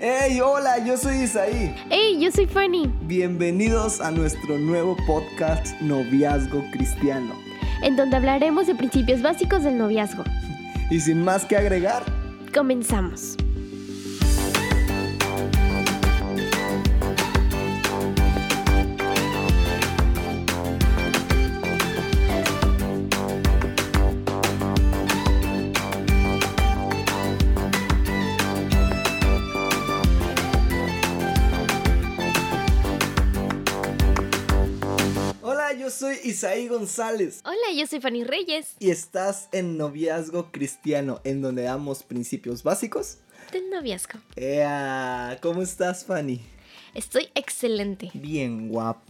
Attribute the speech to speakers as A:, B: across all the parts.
A: Hey, hola, yo soy Isaí.
B: Hey, yo soy Fanny.
A: Bienvenidos a nuestro nuevo podcast Noviazgo Cristiano.
B: En donde hablaremos de principios básicos del noviazgo.
A: Y sin más que agregar,
B: comenzamos.
A: Isaí González.
B: Hola, yo soy Fanny Reyes.
A: Y estás en Noviazgo Cristiano, en donde damos principios básicos
B: del noviazgo.
A: ¿Cómo estás, Fanny?
B: Estoy excelente.
A: Bien guapa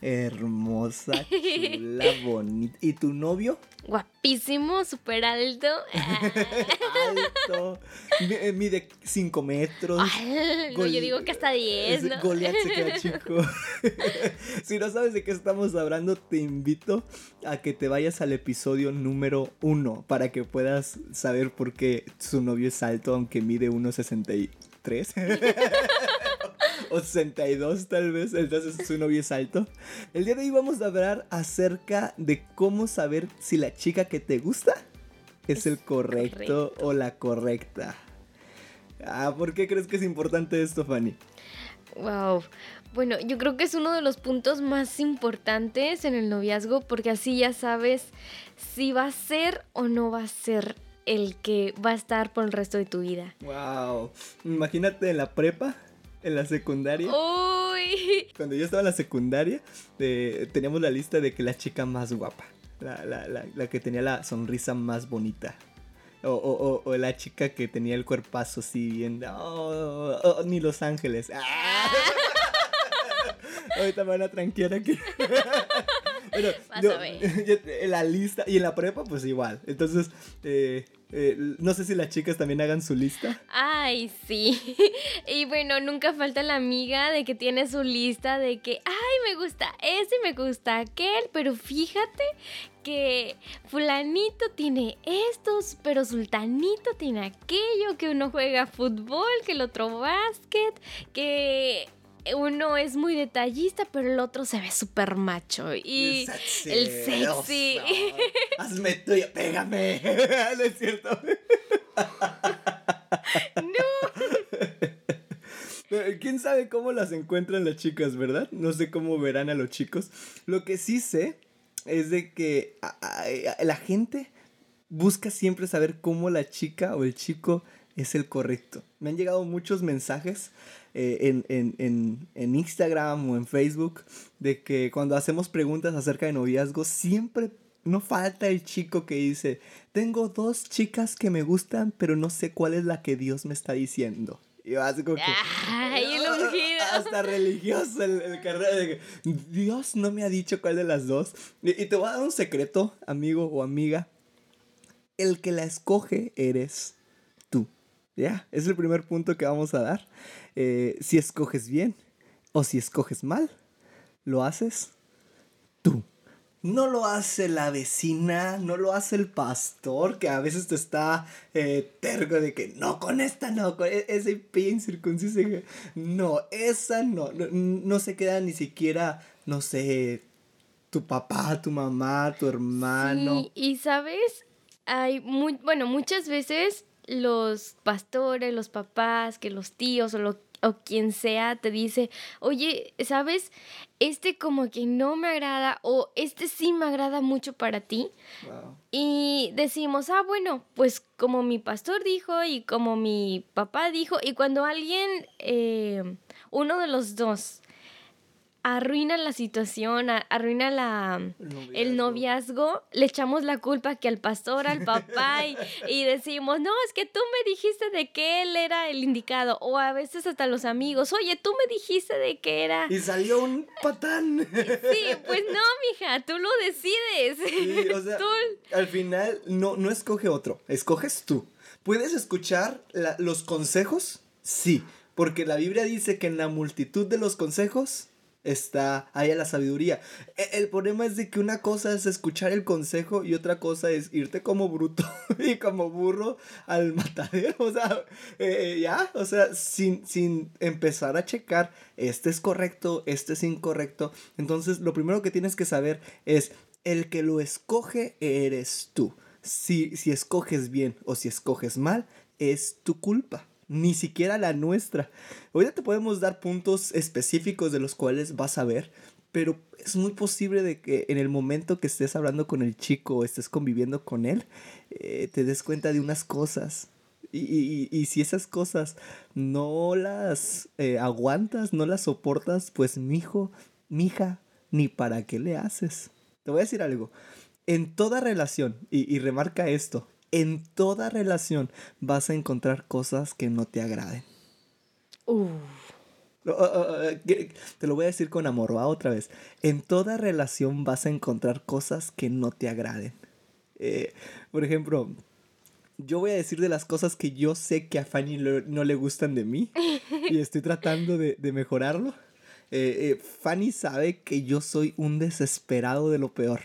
A: hermosa, chula, bonita. ¿Y tu novio?
B: Guapísimo, súper alto.
A: alto. Eh, mide 5 metros.
B: yo digo que hasta 10. ¿no?
A: Goliath se queda chico. si no sabes de qué estamos hablando, te invito a que te vayas al episodio número 1 para que puedas saber por qué su novio es alto, aunque mide 1,63 o 62 tal vez, entonces su novio es alto. El día de hoy vamos a hablar acerca de cómo saber si la chica que te gusta es, el correcto, o la correcta. Ah, ¿por qué crees que es importante esto, Fanny?
B: Wow. Bueno, yo creo que es uno de los puntos más importantes en el noviazgo porque así ya sabes si va a ser o no va a ser el que va a estar por el resto de tu vida.
A: Wow. Imagínate en la prepa en la secundaria.
B: Uy.
A: Cuando yo estaba en la secundaria, eh, teníamos la lista de que la chica más guapa, la, la, la, que tenía la sonrisa más bonita. O, o, o, la chica que tenía el cuerpazo así bien. Oh, ni Los Ángeles. Ah. Ahorita me van a tranquear aquí. bueno, en la lista y en la prepa, pues igual. Entonces, eh, eh, no sé si las chicas también hagan su lista.
B: Ay, sí. Y bueno, nunca falta la amiga de que tiene su lista de que, ay, me gusta ese y me gusta aquel, pero fíjate que fulanito tiene estos, pero sultanito tiene aquello, que uno juega fútbol, que el otro básquet, que uno es muy detallista, pero el otro se ve súper macho. Y el sexy.
A: Hazme tuyo, pégame. no es cierto.
B: no.
A: ¿Quién sabe cómo las encuentran las chicas, verdad? No sé cómo verán a los chicos. Lo que sí sé es de que la gente busca siempre saber cómo la chica o el chico es el correcto. Me han llegado muchos mensajes eh, en, Instagram o en Facebook de que cuando hacemos preguntas acerca de noviazgo, siempre no falta el chico que dice, tengo dos chicas que me gustan, pero no sé cuál es la que Dios me está diciendo. Y vas como que...
B: Ay, el
A: Hasta religioso el, el carrera de que Dios no me ha dicho cuál de las dos. y te voy a dar un secreto, amigo o amiga. El que la escoge eres ya, es el primer punto que vamos a dar. Eh, si escoges bien o si escoges mal, lo haces tú. No lo hace la vecina, no lo hace el pastor, que a veces te está eh, tergo de que no, con esta no, con e-, ese pin circunciso. No, esa no, no, no se queda ni siquiera, no sé, tu papá, tu mamá, tu hermano.
B: Sí, y sabes, hay muy, bueno, muchas veces los pastores, los papás, que los tíos o, lo, o quien sea te dice, oye, ¿sabes? Este como que no me agrada o este sí me agrada mucho para ti. Y decimos, ah, bueno, pues como mi pastor dijo y como mi papá dijo, y cuando alguien, eh, uno de los dos, arruina la situación, arruina la, el, noviazgo. le echamos la culpa que al pastor, al papá y, decimos, no, es que tú me dijiste de que él era el indicado. O a veces hasta los amigos, oye, tú me dijiste de que era...
A: Y salió un patán.
B: Sí, pues no, mija, tú lo decides.
A: o sea, al final no, no escoge otro, escoges tú. ¿Puedes escuchar los consejos? Sí, porque la Biblia dice que en la multitud de los consejos está haya la sabiduría. E- El problema es de que una cosa es escuchar el consejo y otra cosa es irte como bruto y como burro al matadero. O sea, eh, ya, o sea, sin, sin empezar a checar, este es correcto, este es incorrecto. Entonces, lo primero que tienes que saber es, el que lo escoge eres tú. Si, si escoges bien o si escoges mal, es tu culpa. Ni siquiera la nuestra. Ahorita te podemos dar puntos específicos de los cuales vas a ver, pero es muy posible de que en el momento que estés hablando con el chico o estés conviviendo con él, eh, te des cuenta de unas cosas. Y, y- y si esas cosas no las eh, aguantas, no las soportas, pues mijo, mija, ni para qué le haces. Te voy a decir algo. En toda relación, y, y remarca esto, en toda relación vas a encontrar cosas que no te agraden. Que- Te lo voy a decir con amor, va otra vez. En toda relación vas a encontrar cosas que no te agraden. Eh, por ejemplo, yo voy a decir de las cosas que yo sé que a Fanny no le gustan de mí y estoy tratando de, de mejorarlo. Eh, eh, Fanny sabe que yo soy un desesperado de lo peor.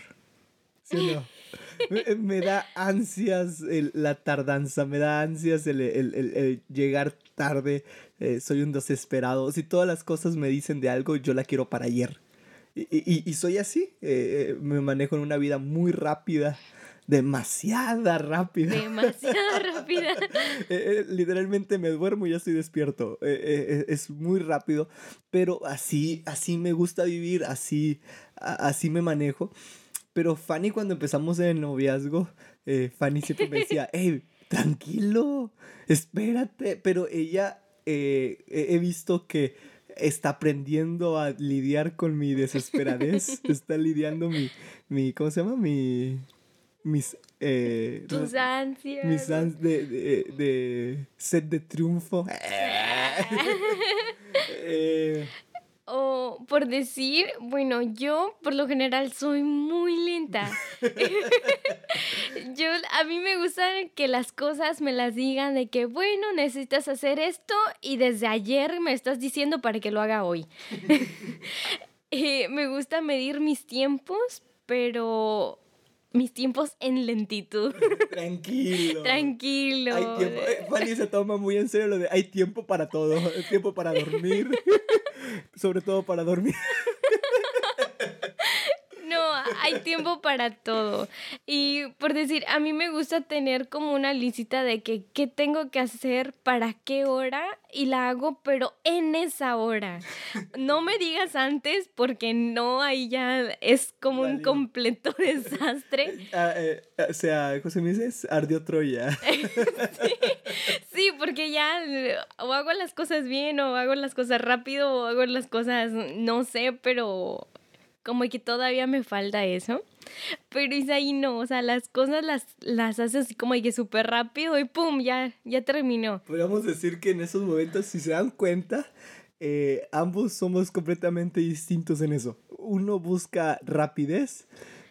A: ¿Sí o no? Me, me da ansias el- la tardanza, me da ansias el, el- el- llegar tarde, eh, soy un desesperado. Si todas las cosas me dicen de algo, yo la quiero para ayer. Y, y- y soy así, eh, eh, me manejo en una vida muy rápida, demasiada rápida.
B: Demasiado rápida.
A: Eh, eh, literalmente me duermo y ya estoy despierto. Eh, es muy rápido, pero así, así me gusta vivir, así, a- así me manejo. Pero Fanny cuando empezamos el noviazgo, eh, Fanny siempre me decía, hey, tranquilo, espérate. Pero ella, eh, he visto que está aprendiendo a lidiar con mi desesperadez, está lidiando mi, mi, ¿cómo se llama? Mi, mis, eh,
B: Tus ansias.
A: mis ans de, de, de sed de triunfo. Eh,
B: O por decir, bueno, yo por lo general soy muy lenta. yo a mí me gusta que las cosas me las digan de que, bueno, necesitas hacer esto y desde ayer me estás diciendo para que lo haga hoy. Eh, me gusta medir mis tiempos, pero mis tiempos en lentitud.
A: tranquilo.
B: Tranquilo.
A: Hay tiempo. eh, Fanny se toma muy en serio lo de hay tiempo para todo. Hay tiempo para dormir. Sobre todo para dormir.
B: No, hay tiempo para todo. Y por decir, a mí me gusta tener como una listita de que qué tengo que hacer, para qué hora, y la hago, pero en esa hora. No me digas antes, porque no, ahí ya es como un completo desastre.
A: Ah, eh, o sea, José me dices, ardió Troya.
B: Sí, porque ya o hago las cosas bien, o hago las cosas rápido, o hago las cosas, no sé, pero como que todavía me falta eso. Pero Isaí no, o sea, las cosas las, las hace así como que súper rápido y pum, ya, ya terminó.
A: Podríamos decir que en esos momentos, si se dan cuenta, eh, ambos somos completamente distintos en eso. Uno busca rapidez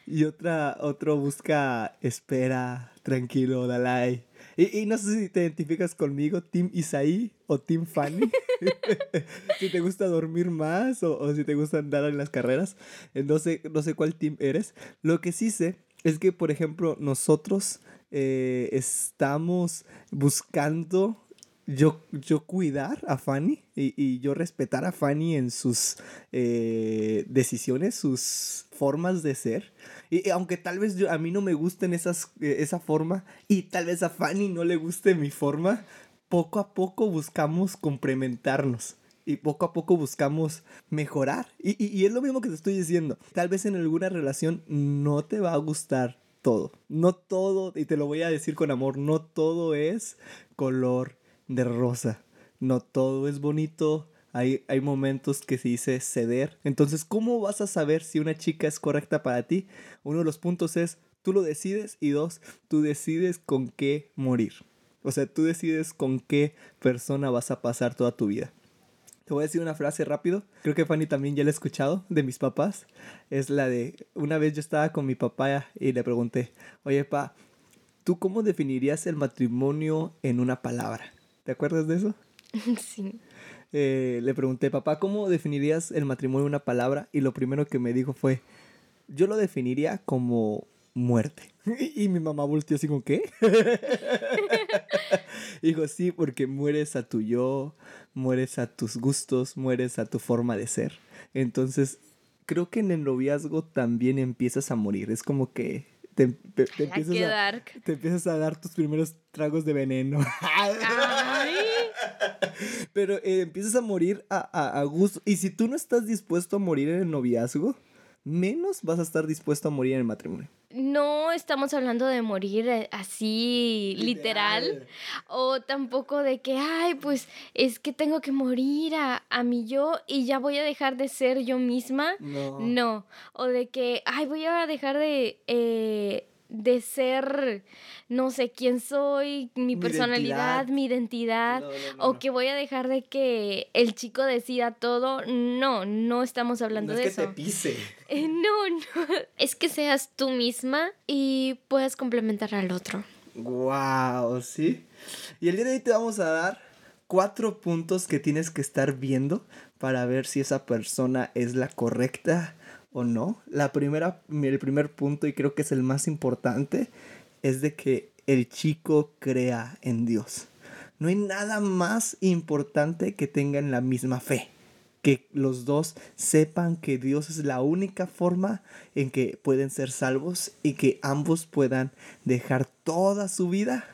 A: y otra, otro busca espera, tranquilo, Dalai. Y, y no sé si te identificas conmigo, Team Isaí o Team Fanny. si te gusta dormir más o, o si te gusta andar en las carreras. Eh, No sé, no sé cuál team eres. Lo que sí sé es que, por ejemplo, nosotros eh, estamos buscando yo, yo cuidar a Fanny y, y yo respetar a Fanny en sus eh, decisiones, sus formas de ser. Y, aunque tal vez yo, a mí no me gusten esas, eh, esa forma y tal vez a Fanny no le guste mi forma, poco a poco buscamos complementarnos. Y poco a poco buscamos mejorar. Y, y- y es lo mismo que te estoy diciendo. Tal vez en alguna relación no te va a gustar todo. No todo, y te lo voy a decir con amor, no todo es color de rosa. No todo es bonito. Hay, hay momentos que se dice ceder. Entonces, ¿cómo vas a saber si una chica es correcta para ti? Uno de los puntos es, tú lo decides. Y dos, tú decides con qué morir. O sea, tú decides con qué persona vas a pasar toda tu vida. Te voy a decir una frase rápido. Creo que Fanny también ya la ha escuchado de mis papás. Es la de, una vez yo estaba con mi papá y le pregunté, oye, pa, ¿tú cómo definirías el matrimonio en una palabra? ¿Te acuerdas de eso?
B: Sí.
A: eh, le pregunté, papá, ¿cómo definirías el matrimonio en una palabra? Y lo primero que me dijo fue, yo lo definiría como muerte. Y mi mamá volteó así como, ¿qué? Dijo, sí, porque mueres a tu yo, mueres a tus gustos, mueres a tu forma de ser. Entonces, creo que en el noviazgo también empiezas a morir. Es como que te, te- te
B: Ay,
A: empiezas,
B: qué
A: a, te empiezas a dar tus primeros tragos de veneno.
B: Ay.
A: Pero eh, empiezas a morir a, a, a gusto. Y si tú no estás dispuesto a morir en el noviazgo, menos vas a estar dispuesto a morir en el matrimonio.
B: No estamos hablando de morir eh, así literal. O tampoco de que, ay, pues es que tengo que morir a, a mi yo y ya voy a dejar de ser yo misma.
A: No.
B: No. O de que, ay, voy a dejar de, eh, de ser, no sé quién soy, mi,
A: Mi
B: personalidad,
A: identidad.
B: mi identidad.
A: No, no, no,
B: o que voy a dejar de que el chico decida todo. No, no estamos hablando
A: No es
B: de
A: que
B: eso.
A: te pise.
B: Eh, no, no. Es que seas tú misma y puedas complementar al otro.
A: Wow, sí. Y el día de hoy te vamos a dar cuatro puntos que tienes que estar viendo para ver si esa persona es la correcta o no. La primera, el primer punto, y creo que es el más importante, es de que el chico crea en Dios. No hay nada más importante que tengan la misma fe. Que los dos sepan que Dios es la única forma en que pueden ser salvos y que ambos puedan dejar toda su vida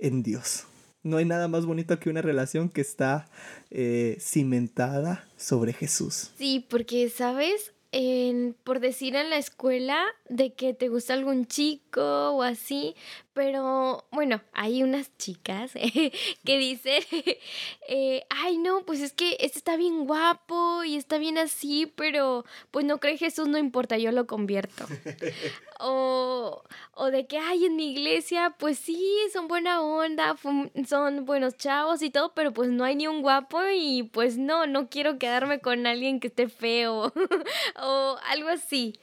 A: en Dios. No hay nada más bonito que una relación que está eh, cimentada sobre Jesús.
B: Sí, porque, ¿sabes? En- por decir en la escuela de que te gusta algún chico o así, pero bueno, hay unas chicas que dicen, eh, ay no, pues es que este está bien guapo y está bien así, pero pues no cree Jesús, no importa, yo lo convierto. O, o de que, ay, en mi iglesia, pues sí, son buena onda, son buenos chavos y todo, pero pues no hay ni un guapo y pues no, no quiero quedarme con alguien que esté feo o algo así.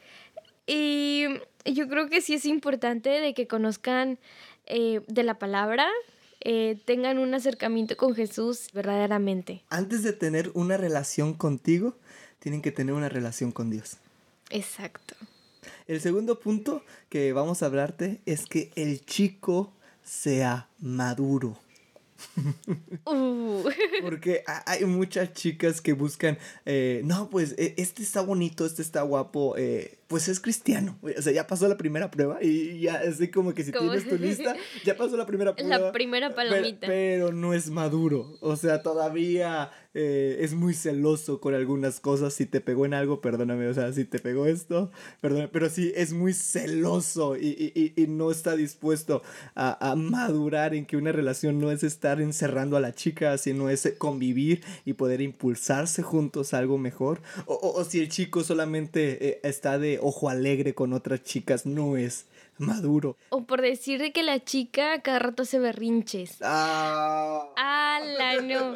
B: Y yo creo que sí es importante de que conozcan eh, de la palabra, eh, tengan un acercamiento con Jesús verdaderamente.
A: Antes de tener una relación contigo, tienen que tener una relación con Dios.
B: Exacto.
A: El segundo punto que vamos a hablarte es que el chico sea maduro.
B: Uh.
A: Porque ha- hay muchas chicas que buscan, eh, no, pues e- este está bonito, este está guapo, eh, pues es cristiano. O sea, ya pasó la primera prueba y ya así como que si tienes tu lista, ya pasó la primera prueba.
B: La primera
A: Pero,
B: palomita.
A: pero no es maduro. O sea, todavía eh, es muy celoso con algunas cosas. Si te pegó en algo, perdóname. O sea, si te pegó esto, perdóname. Pero sí, es muy celoso y, y- y- y no está dispuesto a, a madurar en que una relación no es estar encerrando a la chica, sino es convivir y poder impulsarse juntos a algo mejor. O, o- o si el chico solamente eh, está de ojo alegre con otras chicas, no es maduro.
B: O por decir de que la chica cada rato hace berrinches.
A: Ah.
B: ¡Hala, no!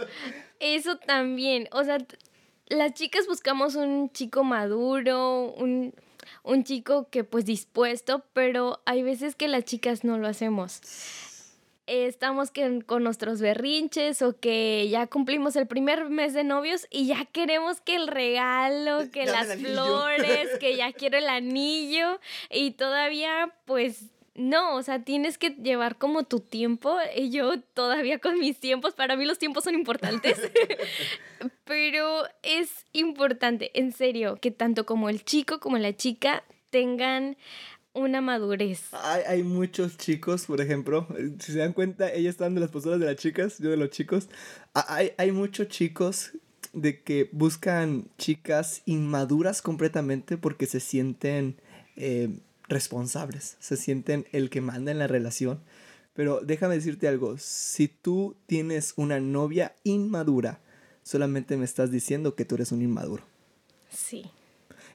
B: Eso también. O sea, las chicas buscamos un chico maduro, un, un chico que pues dispuesto, pero hay veces que las chicas no lo hacemos. Eh, Estamos que- con nuestros berrinches o que ya cumplimos el primer mes de novios y ya queremos que el regalo, que
A: Dame
B: las flores, que ya quiero el anillo y todavía pues no, o sea, tienes que llevar como tu tiempo. Y yo todavía con mis tiempos, para mí los tiempos son importantes. Pero es importante, en serio, que tanto como el chico como la chica tengan una madurez.
A: Hay, hay muchos chicos, por ejemplo, eh, si se dan cuenta, ellas están de las posturas de las chicas, yo de los chicos. Ha- Hay, hay muchos chicos de que buscan chicas inmaduras completamente porque se sienten eh, responsables, se sienten el que manda en la relación. Pero déjame decirte algo, si tú tienes una novia inmadura, solamente me estás diciendo que tú eres un inmaduro.
B: Sí.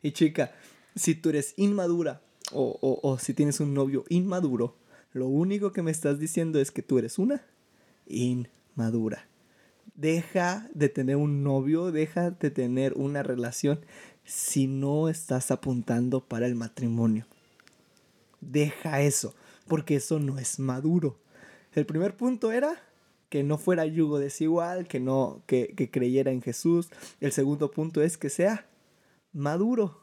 A: Y chica, si tú eres inmadura o, o- o si tienes un novio inmaduro, lo único que me estás diciendo es que tú eres una inmadura. Deja de tener un novio, deja de tener una relación si no estás apuntando para el matrimonio. Deja eso, porque eso no es maduro. El primer punto era que no fuera yugo desigual, que no, que, que creyera en Jesús. El segundo punto es que sea maduro.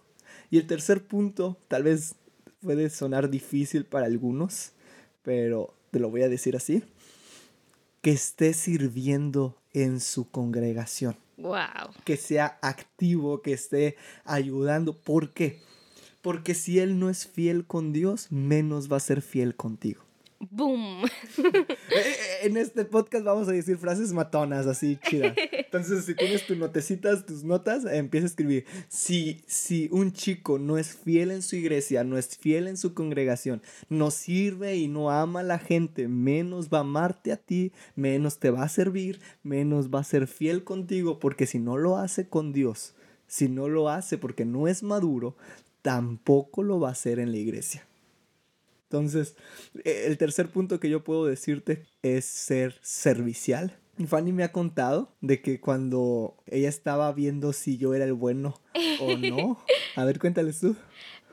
A: Y el tercer punto, tal vez puede sonar difícil para algunos, pero te lo voy a decir así, que esté sirviendo en su congregación.
B: Wow.
A: Que sea activo, que esté ayudando. ¿Por qué? Porque si él no es fiel con Dios, menos va a ser fiel contigo.
B: ¡Boom!
A: Eh, en este podcast vamos a decir frases matonas, así chidas. Entonces, si tienes tus notecitas, tus notas, empieza a escribir. Si, si un chico no es fiel en su iglesia, no es fiel en su congregación, no sirve y no ama a la gente, menos va a amarte a ti, menos te va a servir, menos va a ser fiel contigo, porque si no lo hace con Dios, si no lo hace porque no es maduro, tampoco lo va a hacer en la iglesia. Entonces, eh, el tercer punto que yo puedo decirte es ser servicial. Fanny me ha contado de que cuando ella estaba viendo si yo era el bueno o no. A ver, cuéntales tú.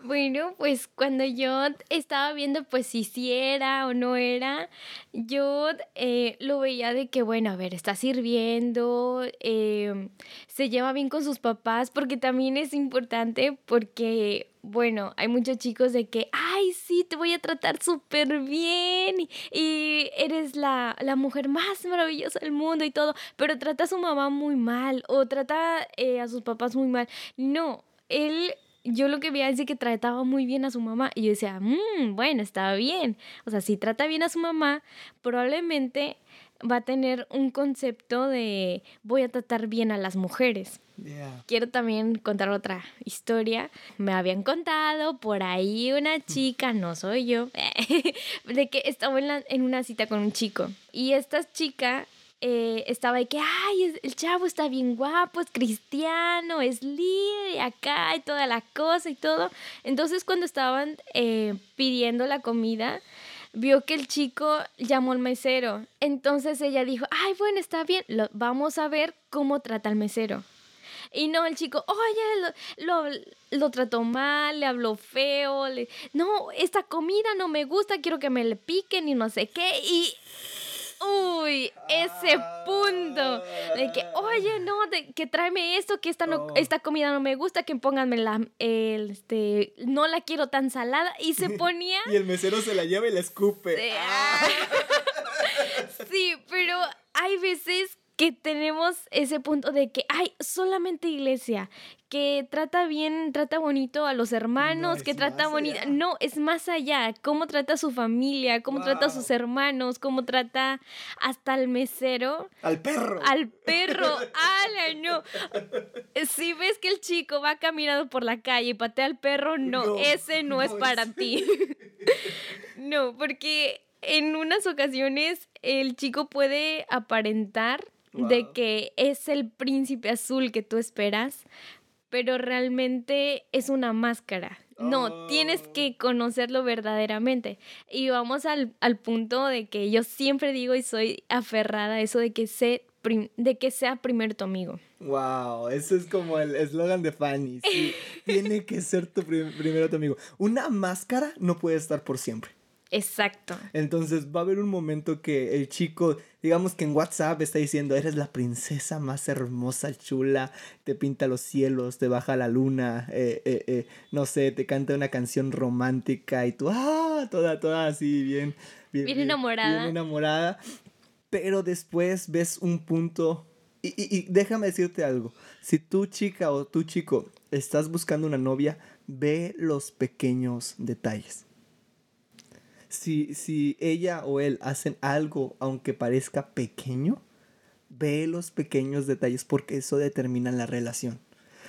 B: Bueno, pues cuando yo estaba viendo pues si sí era o no era, yo eh, lo veía de que, bueno, a ver, está sirviendo, eh, se lleva bien con sus papás, porque también es importante porque, bueno, hay muchos chicos de que, ay, sí, te voy a tratar súper bien y, eres la, la, mujer más maravillosa del mundo y todo, pero trata a su mamá muy mal o trata eh, a sus papás muy mal. No, él yo lo que veía es que trataba muy bien a su mamá y yo decía, mmm, bueno, estaba bien. O sea, si trata bien a su mamá, probablemente va a tener un concepto de voy a tratar bien a las mujeres. Quiero también contar otra historia. Me habían contado por ahí una chica, no soy yo, de que estaba en, en una cita con un chico. Y esta chica eh, estaba de que, ay, el chavo está bien guapo, es cristiano, es líder y acá y toda la cosa y todo. Entonces cuando estaban eh, pidiendo la comida, vio que el chico llamó al mesero. Entonces ella dijo, ay, bueno, está bien, lo, vamos a ver cómo trata al mesero. Y no, el chico, oye, lo, lo, lo, trató mal, le habló feo, le, no, esta comida no me gusta, quiero que me le piquen y no sé qué. Y uy, ese punto de que, oye, no, de, que tráeme esto, que esta, no, oh. esta comida no me gusta, que pónganme la, este, no la quiero tan salada. Y se ponía...
A: y el mesero se la lleva y la escupe.
B: sí, ah. pero hay veces que tenemos ese punto de que hay solamente iglesia, que trata bien, trata bonito a los hermanos, que trata bonito. No, es más allá. Cómo trata a su familia, cómo trata a sus hermanos, cómo trata hasta al mesero.
A: Al perro.
B: Al perro. ¡Ala, no! Si ves que el chico va caminando por la calle y patea al perro, no, ese no, es para ti. no, porque en unas ocasiones el chico puede aparentar de que es el príncipe azul que tú esperas, pero realmente es una máscara. No, tienes oh. que conocerlo verdaderamente. Y vamos al, al, punto de que yo siempre digo y soy aferrada a eso de que, sé, de que sea primero tu amigo.
A: Wow, eso es como el eslogan de Fanny. Sí, tiene que ser tu primero tu amigo. Una máscara no puede estar por siempre.
B: Exacto.
A: Entonces va a haber un momento que el chico, digamos que en WhatsApp está diciendo, eres la princesa más hermosa, chula, te pinta los cielos, te baja la luna, eh, eh, eh, no sé, te canta una canción romántica y tú, ah, toda, toda así, bien,
B: bien, bien enamorada.
A: Bien enamorada. Pero después ves un punto, y, y, y déjame decirte algo, si tú chica o tú chico estás buscando una novia, ve los pequeños detalles si, si ella o él hacen algo, aunque parezca pequeño, ve los pequeños detalles porque eso determina la relación.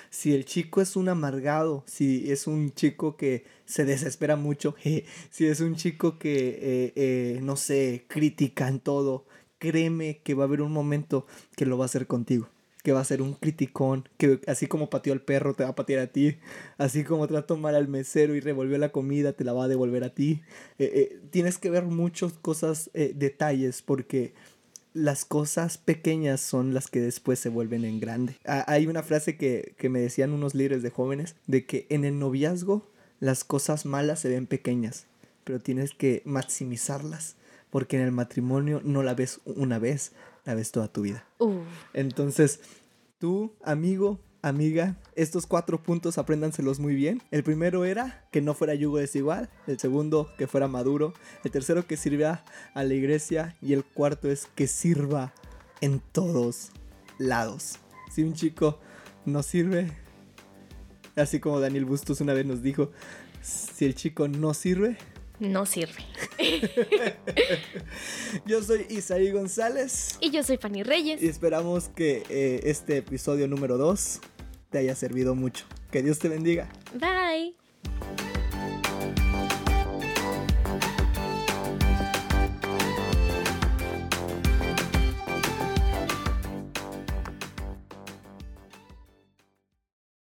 A: Si el chico es un amargado, si es un chico que se desespera mucho, si es un chico que, eh, eh, no sé, critica en todo, créeme que va a haber un momento que lo va a hacer contigo que va a ser un criticón, que así como pateó al perro te va a patear a ti, así como trató mal al mesero y revolvió la comida te la va a devolver a ti. Eh, eh, tienes que ver muchas cosas, eh, detalles, porque las cosas pequeñas son las que después se vuelven en grande. hay una frase que, que me decían unos líderes de jóvenes, de que en el noviazgo las cosas malas se ven pequeñas, pero tienes que maximizarlas porque en el matrimonio no la ves una vez, ves toda tu vida. Entonces, tú, amigo, amiga, estos cuatro puntos apréndanselos muy bien. El primero era que no fuera yugo desigual, el segundo que fuera maduro, el tercero que sirva a la iglesia y el cuarto es que sirva en todos lados. Si un chico no sirve, así como Daniel Bustos una vez nos dijo, si el chico no sirve,
B: No sirve.
A: yo soy Isaí González
B: Y yo soy Fanny Reyes.
A: y esperamos que eh, este episodio número 2 te haya servido mucho. Que Dios te bendiga.
B: Bye.